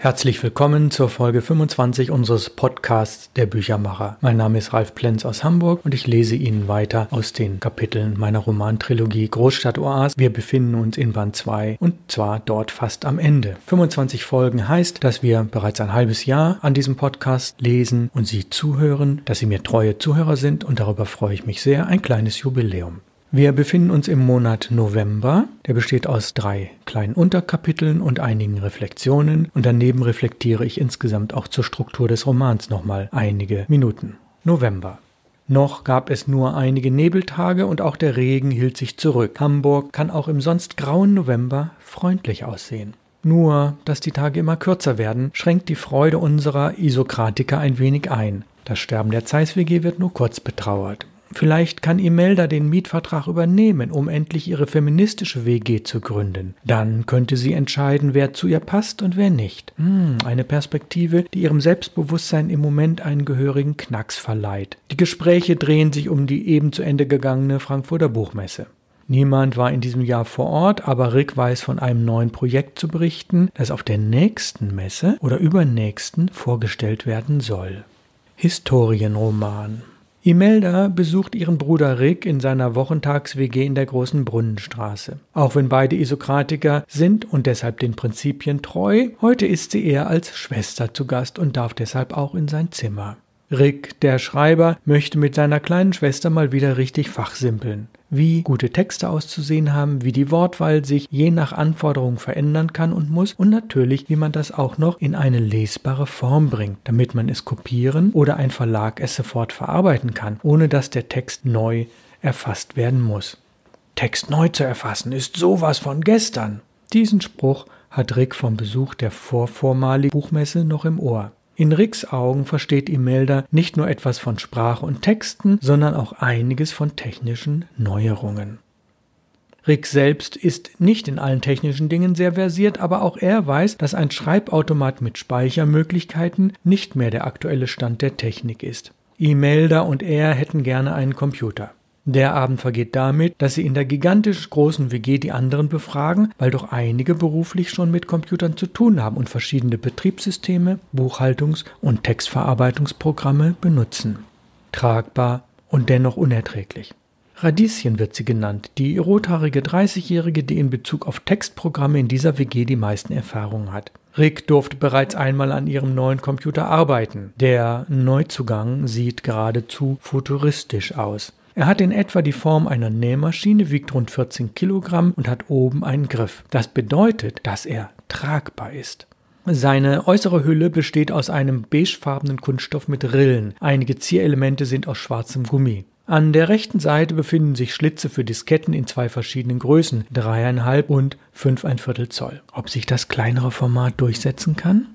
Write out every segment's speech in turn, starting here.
Herzlich willkommen zur Folge 25 unseres Podcasts Der Büchermacher. Mein Name ist Ralf Plenz aus Hamburg und ich lese Ihnen weiter aus den Kapiteln meiner Romantrilogie Großstadt Oas. Wir befinden uns in Band 2 und zwar dort fast am Ende. 25 Folgen heißt, dass wir bereits ein halbes Jahr an diesem Podcast lesen und Sie zuhören, dass Sie mir treue Zuhörer sind und darüber freue ich mich sehr. Ein kleines Jubiläum. Wir befinden uns im Monat November. Der besteht aus drei kleinen Unterkapiteln und einigen Reflexionen und daneben reflektiere ich insgesamt auch zur Struktur des Romans nochmal einige Minuten. November. Noch gab es nur einige Nebeltage und auch der Regen hielt sich zurück. Hamburg kann auch im sonst grauen November freundlich aussehen. Nur, dass die Tage immer kürzer werden, schränkt die Freude unserer Isokratiker ein wenig ein. Das Sterben der Zeiss-WG wird nur kurz betrauert. Vielleicht kann Imelda den Mietvertrag übernehmen, um endlich ihre feministische WG zu gründen. Dann könnte sie entscheiden, wer zu ihr passt und wer nicht. Hm, eine Perspektive, die ihrem Selbstbewusstsein im Moment einen gehörigen Knacks verleiht. Die Gespräche drehen sich um die eben zu Ende gegangene Frankfurter Buchmesse. Niemand war in diesem Jahr vor Ort, aber Rick weiß von einem neuen Projekt zu berichten, das auf der nächsten Messe oder übernächsten vorgestellt werden soll. Historienroman. Imelda besucht ihren Bruder Rick in seiner Wochentags-WG in der großen Brunnenstraße. Auch wenn beide Isokratiker sind und deshalb den Prinzipien treu, heute ist sie eher als Schwester zu Gast und darf deshalb auch in sein Zimmer. Rick, der Schreiber, möchte mit seiner kleinen Schwester mal wieder richtig fachsimpeln. Wie gute Texte auszusehen haben, wie die Wortwahl sich je nach Anforderung verändern kann und muss und natürlich, wie man das auch noch in eine lesbare Form bringt, damit man es kopieren oder ein Verlag es sofort verarbeiten kann, ohne dass der Text neu erfasst werden muss. Text neu zu erfassen ist sowas von gestern. Diesen Spruch hat Rick vom Besuch der vorvormaligen Buchmesse noch im Ohr. In Ricks Augen versteht Imelda nicht nur etwas von Sprache und Texten, sondern auch einiges von technischen Neuerungen. Rick selbst ist nicht in allen technischen Dingen sehr versiert, aber auch er weiß, dass ein Schreibautomat mit Speichermöglichkeiten nicht mehr der aktuelle Stand der Technik ist. Imelda und er hätten gerne einen Computer. Der Abend vergeht damit, dass sie in der gigantisch großen WG die anderen befragen, weil doch einige beruflich schon mit Computern zu tun haben und verschiedene Betriebssysteme, Buchhaltungs- und Textverarbeitungsprogramme benutzen. Tragbar und dennoch unerträglich. Radieschen wird sie genannt, die rothaarige 30-Jährige, die in Bezug auf Textprogramme in dieser WG die meisten Erfahrungen hat. Rick durfte bereits einmal an ihrem neuen Computer arbeiten. Der Neuzugang sieht geradezu futuristisch aus. Er hat in etwa die Form einer Nähmaschine, wiegt rund 14 Kilogramm und hat oben einen Griff. Das bedeutet, dass er tragbar ist. Seine äußere Hülle besteht aus einem beigefarbenen Kunststoff mit Rillen. Einige Zierelemente sind aus schwarzem Gummi. An der rechten Seite befinden sich Schlitze für Disketten in zwei verschiedenen Größen, dreieinhalb und fünf ein Viertel Zoll. Ob sich das kleinere Format durchsetzen kann?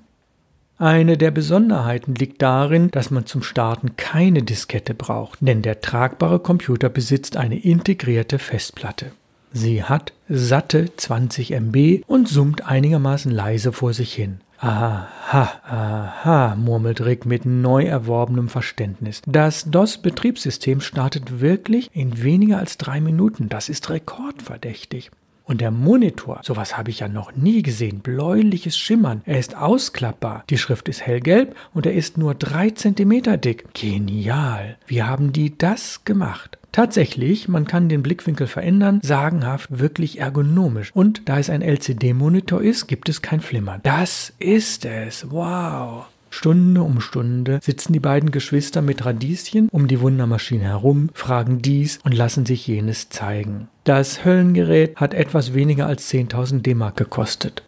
Eine der Besonderheiten liegt darin, dass man zum Starten keine Diskette braucht, denn der tragbare Computer besitzt eine integrierte Festplatte. Sie hat satte 20 MB und summt einigermaßen leise vor sich hin. Aha, aha, murmelt Rick mit neu erworbenem Verständnis. Das DOS-Betriebssystem startet wirklich in weniger als drei Minuten. Das ist rekordverdächtig. Und der Monitor, sowas habe ich ja noch nie gesehen, bläuliches Schimmern. Er ist ausklappbar. Die Schrift ist hellgelb und er ist nur drei Zentimeter dick. Genial. Wie haben die das gemacht? Tatsächlich, man kann den Blickwinkel verändern, sagenhaft, wirklich ergonomisch. Und da es ein LCD-Monitor ist, gibt es kein Flimmern. Das ist es. Wow. Stunde um Stunde sitzen die beiden Geschwister mit Radieschen um die Wundermaschine herum, fragen dies und lassen sich jenes zeigen. Das Höllengerät hat etwas weniger als 10.000 D-Mark gekostet.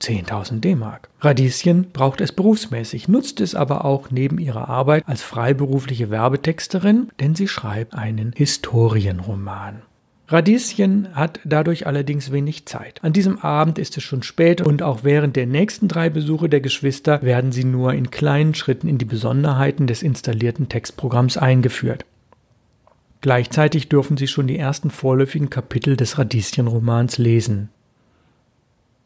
10.000 D-Mark. Radieschen braucht es berufsmäßig, nutzt es aber auch neben ihrer Arbeit als freiberufliche Werbetexterin, denn sie schreibt einen Historienroman. Radieschen hat dadurch allerdings wenig Zeit. An diesem Abend ist es schon spät und auch während der nächsten drei Besuche der Geschwister werden sie nur in kleinen Schritten in die Besonderheiten des installierten Textprogramms eingeführt. Gleichzeitig dürfen sie schon die ersten vorläufigen Kapitel des Radieschen-Romans lesen.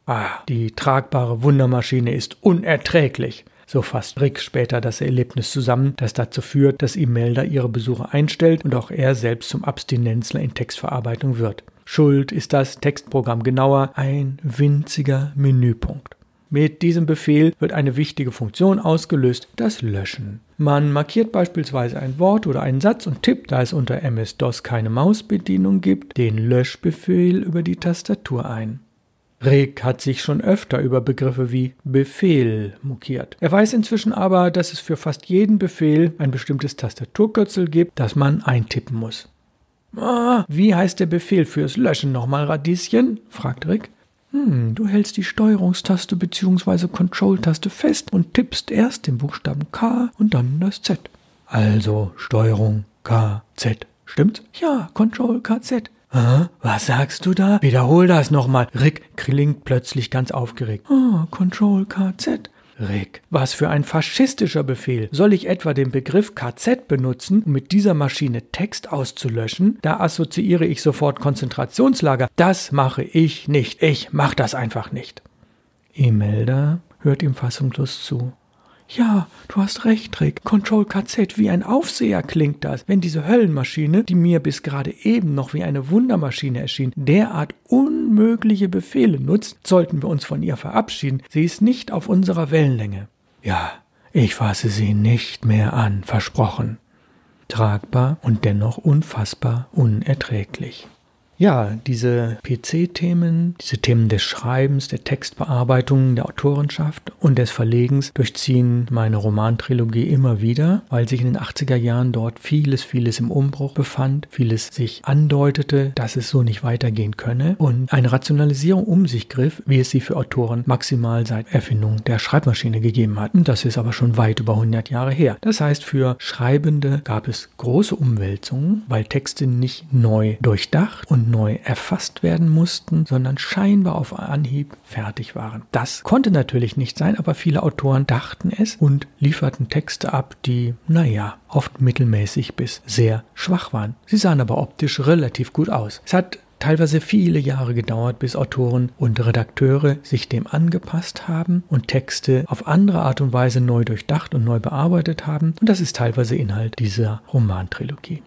Ah, die tragbare Wundermaschine ist unerträglich. So fasst Rick später das Erlebnis zusammen, das dazu führt, dass Imelda ihre Besuche einstellt und auch er selbst zum Abstinenzler in Textverarbeitung wird. Schuld ist das Textprogramm genauer ein winziger Menüpunkt. Mit diesem Befehl wird eine wichtige Funktion ausgelöst, das Löschen. Man markiert beispielsweise ein Wort oder einen Satz und tippt, da es unter MS-DOS keine Mausbedienung gibt, den Löschbefehl über die Tastatur ein. Rick hat sich schon öfter über Begriffe wie Befehl mokiert. Er weiß inzwischen aber, dass es für fast jeden Befehl ein bestimmtes Tastaturkürzel gibt, das man eintippen muss. Ah, wie heißt der Befehl fürs Löschen nochmal, Radieschen? fragt Rick. Hm, du hältst die Steuerungstaste bzw. Control-Taste fest und tippst erst den Buchstaben K und dann das Z. Also Steuerung K, Z. Stimmt's? Ja, Control K, Z. Hä? Was sagst du da? Wiederhol das nochmal. Rick klingt plötzlich ganz aufgeregt. Ah, Control KZ. Rick, was für ein faschistischer Befehl. Soll ich etwa den Begriff KZ benutzen, um mit dieser Maschine Text auszulöschen? Da assoziiere ich sofort Konzentrationslager. Das mache ich nicht. Ich mach das einfach nicht. Imelda hört ihm fassungslos zu. Ja, du hast recht, Rick. Control KZ, wie ein Aufseher klingt das. Wenn diese Höllenmaschine, die mir bis gerade eben noch wie eine Wundermaschine erschien, derart unmögliche Befehle nutzt, sollten wir uns von ihr verabschieden. Sie ist nicht auf unserer Wellenlänge. Ja, ich fasse sie nicht mehr an, versprochen. Tragbar und dennoch unfassbar unerträglich. Ja, diese PC-Themen, diese Themen des Schreibens, der Textbearbeitung, der Autorenschaft und des Verlegens durchziehen meine Romantrilogie immer wieder, weil sich in den 80er Jahren dort vieles, vieles im Umbruch befand, vieles sich andeutete, dass es so nicht weitergehen könne und eine Rationalisierung um sich griff, wie es sie für Autoren maximal seit Erfindung der Schreibmaschine gegeben hat. Und das ist aber schon weit über 100 Jahre her. Das heißt, für Schreibende gab es große Umwälzungen, weil Texte nicht neu durchdacht und neu erfasst werden mussten, sondern scheinbar auf Anhieb fertig waren. Das konnte natürlich nicht sein, aber viele Autoren dachten es und lieferten Texte ab, die, naja, oft mittelmäßig bis sehr schwach waren. Sie sahen aber optisch relativ gut aus. Es hat teilweise viele Jahre gedauert, bis Autoren und Redakteure sich dem angepasst haben und Texte auf andere Art und Weise neu durchdacht und neu bearbeitet haben. Und das ist teilweise Inhalt dieser Romantrilogie.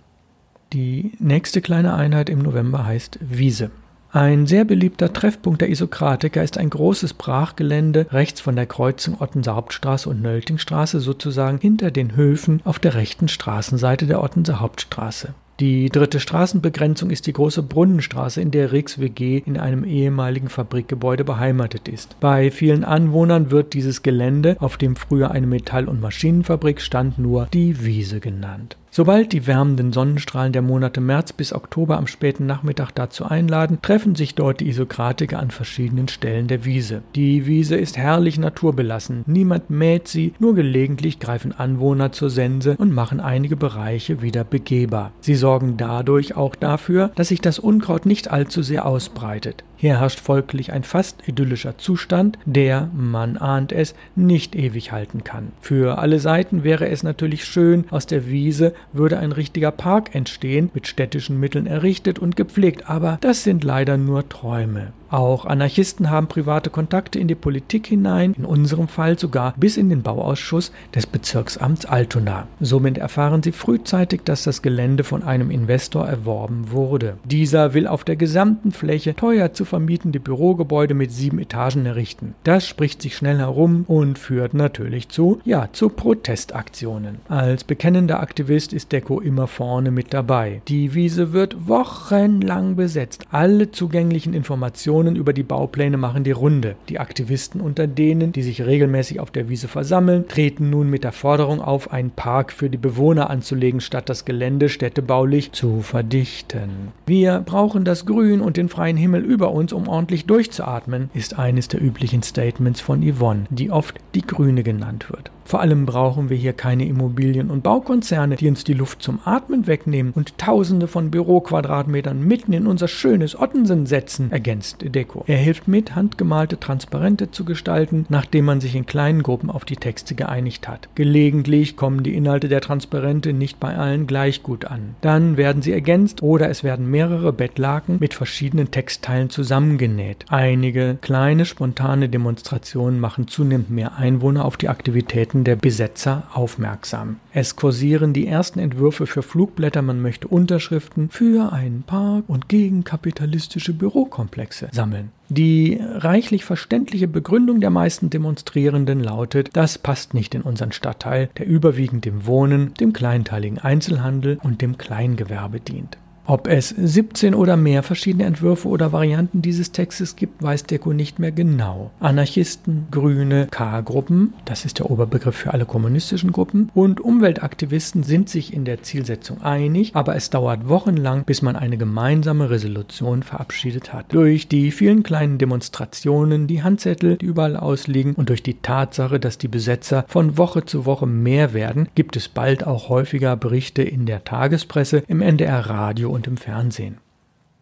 Die nächste kleine Einheit im November heißt Wiese. Ein sehr beliebter Treffpunkt der Isokratiker ist ein großes Brachgelände rechts von der Kreuzung Ottenser Hauptstraße und Nöltingstraße, sozusagen hinter den Höfen auf der rechten Straßenseite der Ottenser Hauptstraße. Die dritte Straßenbegrenzung ist die große Brunnenstraße, in der Rix WG in einem ehemaligen Fabrikgebäude beheimatet ist. Bei vielen Anwohnern wird dieses Gelände, auf dem früher eine Metall- und Maschinenfabrik stand, nur die Wiese genannt. Sobald die wärmenden Sonnenstrahlen der Monate März bis Oktober am späten Nachmittag dazu einladen, treffen sich dort die Isokratiker an verschiedenen Stellen der Wiese. Die Wiese ist herrlich naturbelassen. Niemand mäht sie, nur gelegentlich greifen Anwohner zur Sense und machen einige Bereiche wieder begehbar. Sie sorgen dadurch auch dafür, dass sich das Unkraut nicht allzu sehr ausbreitet. Hier herrscht folglich ein fast idyllischer Zustand, der, man ahnt es, nicht ewig halten kann. Für alle Seiten wäre es natürlich schön, aus der Wiese würde ein richtiger Park entstehen, mit städtischen Mitteln errichtet und gepflegt, aber das sind leider nur Träume. Auch Anarchisten haben private Kontakte in die Politik hinein, in unserem Fall sogar bis in den Bauausschuss des Bezirksamts Altona. Somit erfahren sie frühzeitig, dass das Gelände von einem Investor erworben wurde. Dieser will auf der gesamten Fläche teuer zu vermietende Bürogebäude mit sieben Etagen errichten. Das spricht sich schnell herum und führt natürlich zu, ja, zu Protestaktionen. Als bekennender Aktivist ist Deko immer vorne mit dabei. Die Wiese wird wochenlang besetzt. Alle zugänglichen Informationen Diskussionen über die Baupläne machen die Runde. Die Aktivisten unter denen, die sich regelmäßig auf der Wiese versammeln, treten nun mit der Forderung auf, einen Park für die Bewohner anzulegen, statt das Gelände städtebaulich zu verdichten. Wir brauchen das Grün und den freien Himmel über uns, um ordentlich durchzuatmen, ist eines der üblichen Statements von Yvonne, die oft die Grüne genannt wird. Vor allem brauchen wir hier keine Immobilien- und Baukonzerne, die uns die Luft zum Atmen wegnehmen und Tausende von Büroquadratmetern mitten in unser schönes Ottensen setzen, ergänzt Deko. Er hilft mit, handgemalte Transparente zu gestalten, nachdem man sich in kleinen Gruppen auf die Texte geeinigt hat. Gelegentlich kommen die Inhalte der Transparente nicht bei allen gleich gut an. Dann werden sie ergänzt oder es werden mehrere Bettlaken mit verschiedenen Textteilen zusammengenäht. Einige kleine spontane Demonstrationen machen zunehmend mehr Einwohner auf die Aktivitäten Verhalten der Besetzer aufmerksam. Es kursieren die ersten Entwürfe für Flugblätter, man möchte Unterschriften für einen Park und gegen kapitalistische Bürokomplexe sammeln. Die reichlich verständliche Begründung der meisten Demonstrierenden lautet, das passt nicht in unseren Stadtteil, der überwiegend dem Wohnen, dem kleinteiligen Einzelhandel und dem Kleingewerbe dient. Ob es 17 oder mehr verschiedene Entwürfe oder Varianten dieses Textes gibt, weiß Deko nicht mehr genau. Anarchisten, Grüne, K-Gruppen, das ist der Oberbegriff für alle kommunistischen Gruppen, und Umweltaktivisten sind sich in der Zielsetzung einig, aber es dauert wochenlang, bis man eine gemeinsame Resolution verabschiedet hat. Durch die vielen kleinen Demonstrationen, die Handzettel, die überall ausliegen und durch die Tatsache, dass die Besetzer von Woche zu Woche mehr werden, gibt es bald auch häufiger Berichte in der Tagespresse, im NDR Radio und im Fernsehen.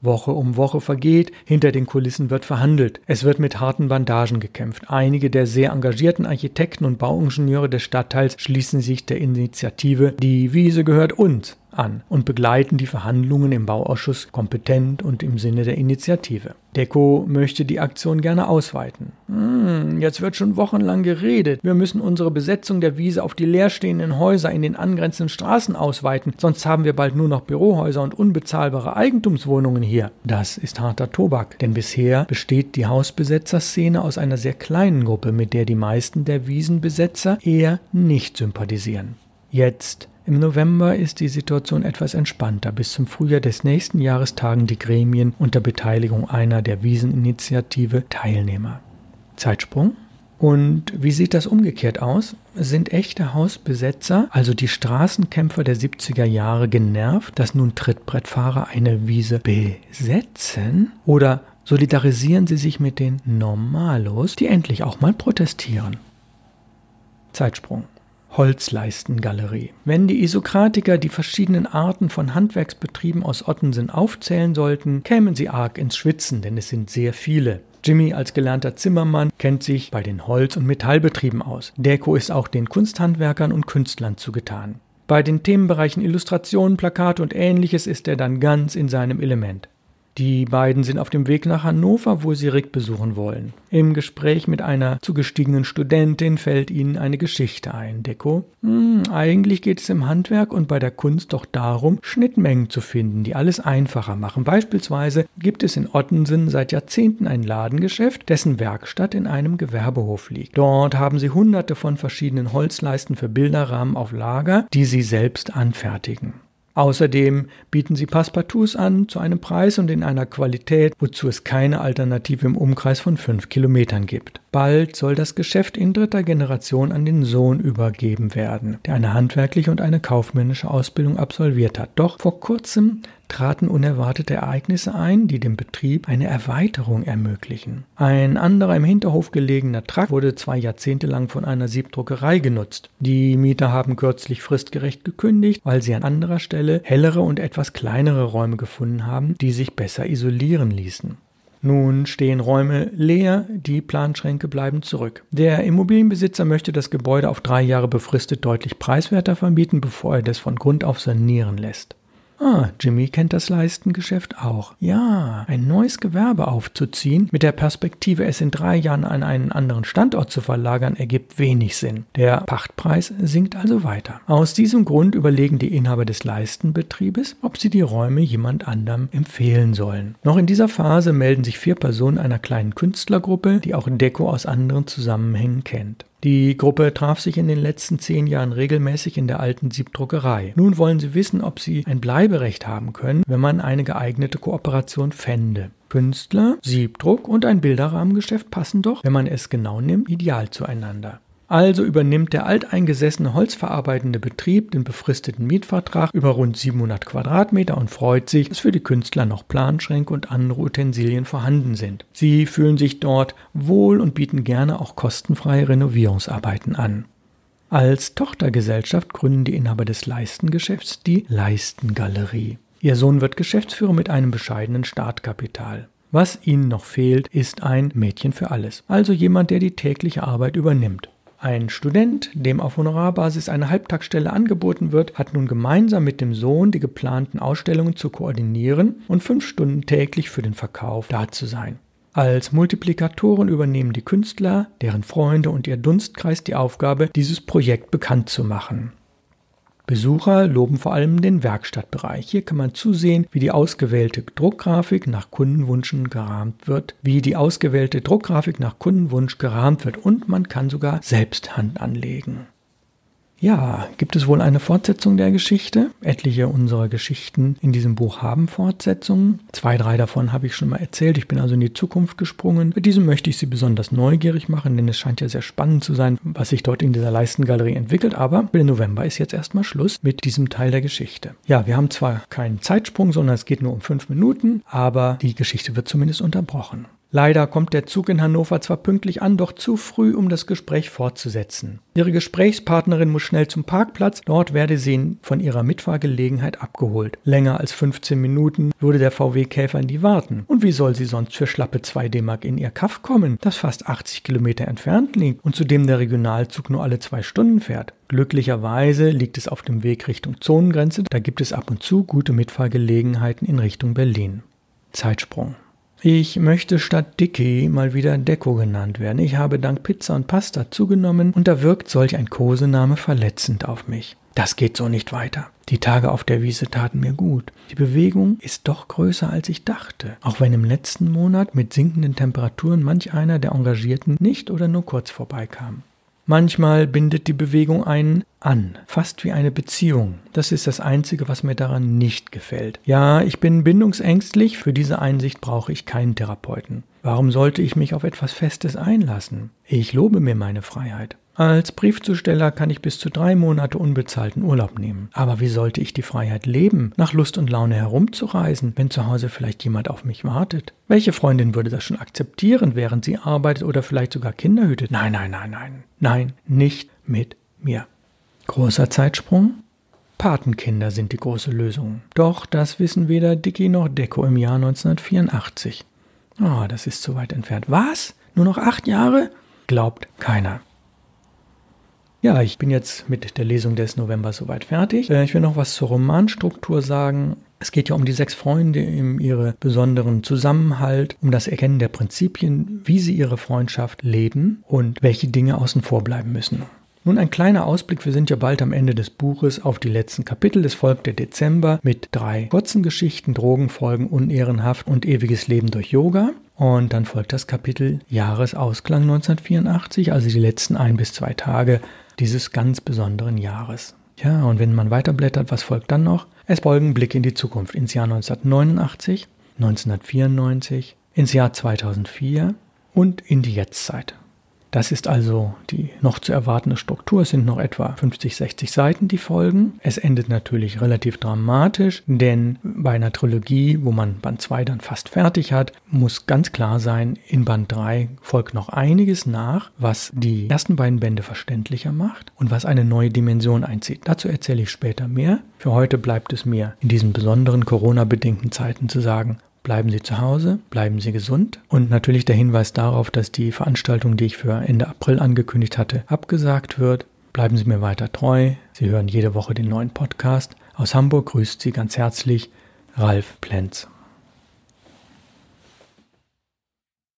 Woche um Woche vergeht, hinter den Kulissen wird verhandelt. Es wird mit harten Bandagen gekämpft. Einige der sehr engagierten Architekten und Bauingenieure des Stadtteils schließen sich der Initiative Die Wiese gehört uns an und begleiten die Verhandlungen im Bauausschuss kompetent und im Sinne der Initiative. Deko möchte die Aktion gerne ausweiten. Hm, jetzt wird schon wochenlang geredet. Wir müssen unsere Besetzung der Wiese auf die leerstehenden Häuser in den angrenzenden Straßen ausweiten, sonst haben wir bald nur noch Bürohäuser und unbezahlbare Eigentumswohnungen hier. Das ist harter Tobak, denn bisher besteht die Hausbesetzerszene aus einer sehr kleinen Gruppe, mit der die meisten der Wiesenbesetzer eher nicht sympathisieren. Jetzt im November ist die Situation etwas entspannter. Bis zum Frühjahr des nächsten Jahres tagen die Gremien unter Beteiligung einer der Wieseninitiative Teilnehmer. Zeitsprung. Und wie sieht das umgekehrt aus? Sind echte Hausbesetzer, also die Straßenkämpfer der 70er Jahre, genervt, dass nun Trittbrettfahrer eine Wiese besetzen? Oder solidarisieren sie sich mit den Normalos, die endlich auch mal protestieren? Zeitsprung. Holzleistengalerie. Wenn die Isokratiker die verschiedenen Arten von Handwerksbetrieben aus Ottensen aufzählen sollten, kämen sie arg ins Schwitzen, denn es sind sehr viele. Jimmy als gelernter Zimmermann kennt sich bei den Holz- und Metallbetrieben aus. Deko ist auch den Kunsthandwerkern und Künstlern zugetan. Bei den Themenbereichen Illustration, Plakate und ähnliches ist er dann ganz in seinem Element. Die beiden sind auf dem Weg nach Hannover, wo sie Rick besuchen wollen. Im Gespräch mit einer zugestiegenen Studentin fällt ihnen eine Geschichte ein. Deko? Hm, eigentlich geht es im Handwerk und bei der Kunst doch darum, Schnittmengen zu finden, die alles einfacher machen. Beispielsweise gibt es in Ottensen seit Jahrzehnten ein Ladengeschäft, dessen Werkstatt in einem Gewerbehof liegt. Dort haben sie hunderte von verschiedenen Holzleisten für Bilderrahmen auf Lager, die sie selbst anfertigen. Außerdem bieten sie Passepartouts an zu einem Preis und in einer Qualität, wozu es keine Alternative im Umkreis von fünf Kilometern gibt. Bald soll das Geschäft in dritter Generation an den Sohn übergeben werden, der eine handwerkliche und eine kaufmännische Ausbildung absolviert hat. Doch vor kurzem traten unerwartete Ereignisse ein, die dem Betrieb eine Erweiterung ermöglichen. Ein anderer im Hinterhof gelegener Trakt wurde zwei Jahrzehnte lang von einer Siebdruckerei genutzt. Die Mieter haben kürzlich fristgerecht gekündigt, weil sie an anderer Stelle hellere und etwas kleinere Räume gefunden haben, die sich besser isolieren ließen. Nun stehen Räume leer, die Planschränke bleiben zurück. Der Immobilienbesitzer möchte das Gebäude auf drei Jahre befristet deutlich preiswerter vermieten, bevor er das von Grund auf sanieren lässt. Ah, Jimmy kennt das Leistengeschäft auch. Ja, ein neues Gewerbe aufzuziehen, mit der Perspektive, es in drei Jahren an einen anderen Standort zu verlagern, ergibt wenig Sinn. Der Pachtpreis sinkt also weiter. Aus diesem Grund überlegen die Inhaber des Leistenbetriebes, ob sie die Räume jemand anderem empfehlen sollen. Noch in dieser Phase melden sich vier Personen einer kleinen Künstlergruppe, die auch Deko aus anderen Zusammenhängen kennt. Die Gruppe traf sich in den letzten zehn Jahren regelmäßig in der alten Siebdruckerei. Nun wollen sie wissen, ob sie ein Bleiberecht haben können, wenn man eine geeignete Kooperation fände. Künstler, Siebdruck und ein Bilderrahmengeschäft passen doch, wenn man es genau nimmt, ideal zueinander. Also übernimmt der alteingesessene holzverarbeitende Betrieb den befristeten Mietvertrag über rund 700 Quadratmeter und freut sich, dass für die Künstler noch Planschränke und andere Utensilien vorhanden sind. Sie fühlen sich dort wohl und bieten gerne auch kostenfreie Renovierungsarbeiten an. Als Tochtergesellschaft gründen die Inhaber des Leistengeschäfts die Leistengalerie. Ihr Sohn wird Geschäftsführer mit einem bescheidenen Startkapital. Was ihnen noch fehlt, ist ein Mädchen für alles, also jemand, der die tägliche Arbeit übernimmt. Ein Student, dem auf Honorarbasis eine Halbtagsstelle angeboten wird, hat nun gemeinsam mit dem Sohn die geplanten Ausstellungen zu koordinieren und fünf Stunden täglich für den Verkauf da zu sein. Als Multiplikatoren übernehmen die Künstler, deren Freunde und ihr Dunstkreis die Aufgabe, dieses Projekt bekannt zu machen. Besucher loben vor allem den Werkstattbereich. Hier kann man zusehen, wie die ausgewählte Druckgrafik nach Kundenwünschen gerahmt wird, wie die ausgewählte Druckgrafik nach Kundenwunsch gerahmt wird und man kann sogar selbst Hand anlegen. Ja, gibt es wohl eine Fortsetzung der Geschichte? Etliche unserer Geschichten in diesem Buch haben Fortsetzungen. Zwei, drei davon habe ich schon mal erzählt. Ich bin also in die Zukunft gesprungen. Mit diesem möchte ich Sie besonders neugierig machen, denn es scheint ja sehr spannend zu sein, was sich dort in dieser Leistengalerie entwickelt. Aber für den November ist jetzt erstmal Schluss mit diesem Teil der Geschichte. Ja, wir haben zwar keinen Zeitsprung, sondern es geht nur um fünf Minuten, aber die Geschichte wird zumindest unterbrochen. Leider kommt der Zug in Hannover zwar pünktlich an, doch zu früh, um das Gespräch fortzusetzen. Ihre Gesprächspartnerin muss schnell zum Parkplatz, dort werde sie von ihrer Mitfahrgelegenheit abgeholt. Länger als 15 Minuten würde der VW Käfer nie warten. Und wie soll sie sonst für schlappe 2 D-Mark in ihr Kaff kommen, das fast 80 Kilometer entfernt liegt und zudem der Regionalzug nur alle zwei Stunden fährt? Glücklicherweise liegt es auf dem Weg Richtung Zonengrenze, da gibt es ab und zu gute Mitfahrgelegenheiten in Richtung Berlin. Zeitsprung. Ich möchte statt Dicky mal wieder Deko genannt werden. Ich habe dank Pizza und Pasta zugenommen und da wirkt solch ein Kosename verletzend auf mich. Das geht so nicht weiter. Die Tage auf der Wiese taten mir gut. Die Bewegung ist doch größer als ich dachte, auch wenn im letzten Monat mit sinkenden Temperaturen manch einer der Engagierten nicht oder nur kurz vorbeikam. Manchmal bindet die Bewegung einen an, fast wie eine Beziehung. Das ist das Einzige, was mir daran nicht gefällt. Ja, ich bin bindungsängstlich, für diese Einsicht brauche ich keinen Therapeuten. Warum sollte ich mich auf etwas Festes einlassen? Ich lobe mir meine Freiheit. Als Briefzusteller kann ich bis zu drei Monate unbezahlten Urlaub nehmen. Aber wie sollte ich die Freiheit leben, nach Lust und Laune herumzureisen, wenn zu Hause vielleicht jemand auf mich wartet? Welche Freundin würde das schon akzeptieren, während sie arbeitet oder vielleicht sogar Kinder hütet? Nein, nein, nein, nein. Nein, nicht mit mir. Großer Zeitsprung? Patenkinder sind die große Lösung. Doch das wissen weder Dicky noch Deko im Jahr 1984. Oh, das ist zu weit entfernt. Was? Nur noch acht Jahre? Glaubt keiner. Ja, ich bin jetzt mit der Lesung des November soweit fertig. Äh, ich will noch was zur Romanstruktur sagen. Es geht ja um die sechs Freunde, in ihre besonderen Zusammenhalt, um das Erkennen der Prinzipien, wie sie ihre Freundschaft leben und welche Dinge außen vor bleiben müssen. Nun ein kleiner Ausblick, wir sind ja bald am Ende des Buches auf die letzten Kapitel. Es folgt der Dezember mit drei kurzen Geschichten, Drogenfolgen, Unehrenhaft und ewiges Leben durch Yoga. Und dann folgt das Kapitel Jahresausklang 1984, also die letzten ein bis zwei Tage dieses ganz besonderen Jahres. Ja, und wenn man weiterblättert, was folgt dann noch? Es folgen Blicke in die Zukunft, ins Jahr 1989, 1994, ins Jahr 2004 und in die Jetztzeit. Das ist also die noch zu erwartende Struktur. Es sind noch etwa 50, 60 Seiten, die folgen. Es endet natürlich relativ dramatisch, denn bei einer Trilogie, wo man Band 2 dann fast fertig hat, muss ganz klar sein, in Band 3 folgt noch einiges nach, was die ersten beiden Bände verständlicher macht und was eine neue Dimension einzieht. Dazu erzähle ich später mehr. Für heute bleibt es mir in diesen besonderen Corona-bedingten Zeiten zu sagen, Bleiben Sie zu Hause, bleiben Sie gesund und natürlich der Hinweis darauf, dass die Veranstaltung, die ich für Ende April angekündigt hatte, abgesagt wird. Bleiben Sie mir weiter treu. Sie hören jede Woche den neuen Podcast. Aus Hamburg grüßt Sie ganz herzlich Ralf Plenz.